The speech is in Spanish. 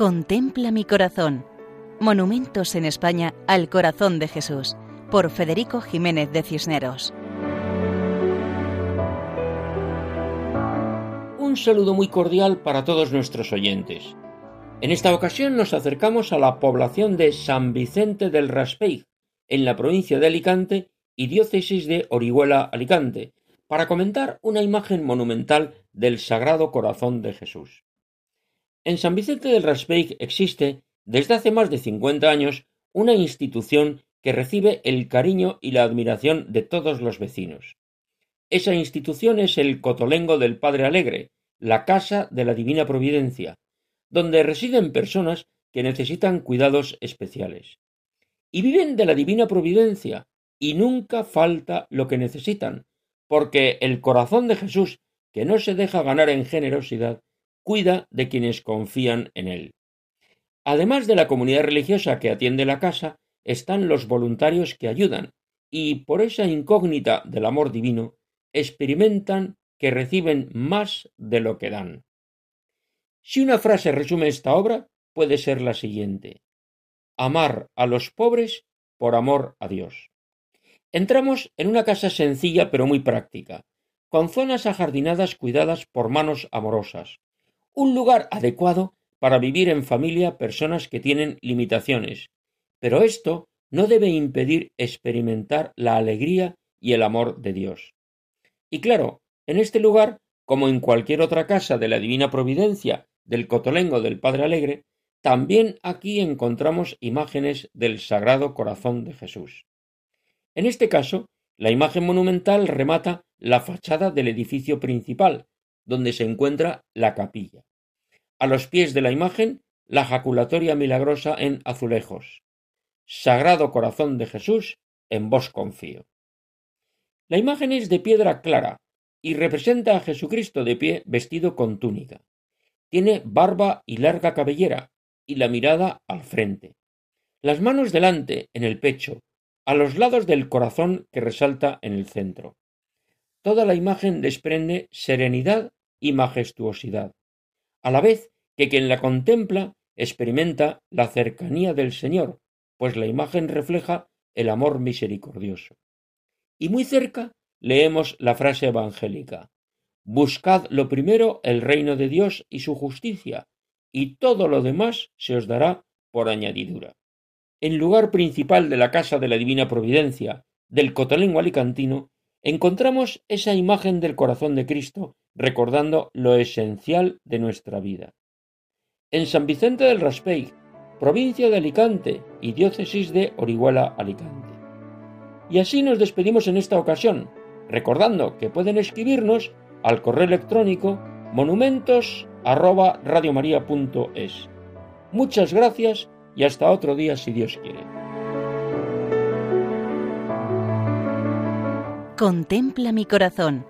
Contempla mi corazón. Monumentos en España al corazón de Jesús, por Federico Jiménez de Cisneros. Un saludo muy cordial para todos nuestros oyentes. En esta ocasión nos acercamos a la población de San Vicente del Raspeig, en la provincia de Alicante y diócesis de Orihuela Alicante, para comentar una imagen monumental del Sagrado Corazón de Jesús. En San Vicente del Raspeig existe, desde hace más de 50 años, una institución que recibe el cariño y la admiración de todos los vecinos. Esa institución es el Cotolengo del Padre Alegre, la Casa de la Divina Providencia, donde residen personas que necesitan cuidados especiales. Y viven de la Divina Providencia, y nunca falta lo que necesitan, porque el corazón de Jesús, que no se deja ganar en generosidad, cuida de quienes confían en él. Además de la comunidad religiosa que atiende la casa, están los voluntarios que ayudan, y por esa incógnita del amor divino, experimentan que reciben más de lo que dan. Si una frase resume esta obra, puede ser la siguiente. Amar a los pobres por amor a Dios. Entramos en una casa sencilla pero muy práctica, con zonas ajardinadas cuidadas por manos amorosas, un lugar adecuado para vivir en familia personas que tienen limitaciones, pero esto no debe impedir experimentar la alegría y el amor de Dios. Y claro, en este lugar, como en cualquier otra casa de la Divina Providencia del Cotolengo del Padre Alegre, también aquí encontramos imágenes del Sagrado Corazón de Jesús. En este caso, la imagen monumental remata la fachada del edificio principal, donde se encuentra la capilla. A los pies de la imagen, la jaculatoria milagrosa en azulejos. Sagrado Corazón de Jesús, en vos confío. La imagen es de piedra clara y representa a Jesucristo de pie vestido con túnica. Tiene barba y larga cabellera y la mirada al frente. Las manos delante, en el pecho, a los lados del corazón que resalta en el centro. Toda la imagen desprende serenidad y majestuosidad, a la vez que quien la contempla experimenta la cercanía del Señor, pues la imagen refleja el amor misericordioso. Y muy cerca leemos la frase evangélica Buscad lo primero el reino de Dios y su justicia, y todo lo demás se os dará por añadidura. En lugar principal de la casa de la Divina Providencia, del Cotolengo alicantino, encontramos esa imagen del corazón de Cristo recordando lo esencial de nuestra vida. En San Vicente del Raspeig, provincia de Alicante y diócesis de Orihuela Alicante. Y así nos despedimos en esta ocasión, recordando que pueden escribirnos al correo electrónico monumentos@radiomaria.es. Muchas gracias y hasta otro día si Dios quiere. Contempla mi corazón.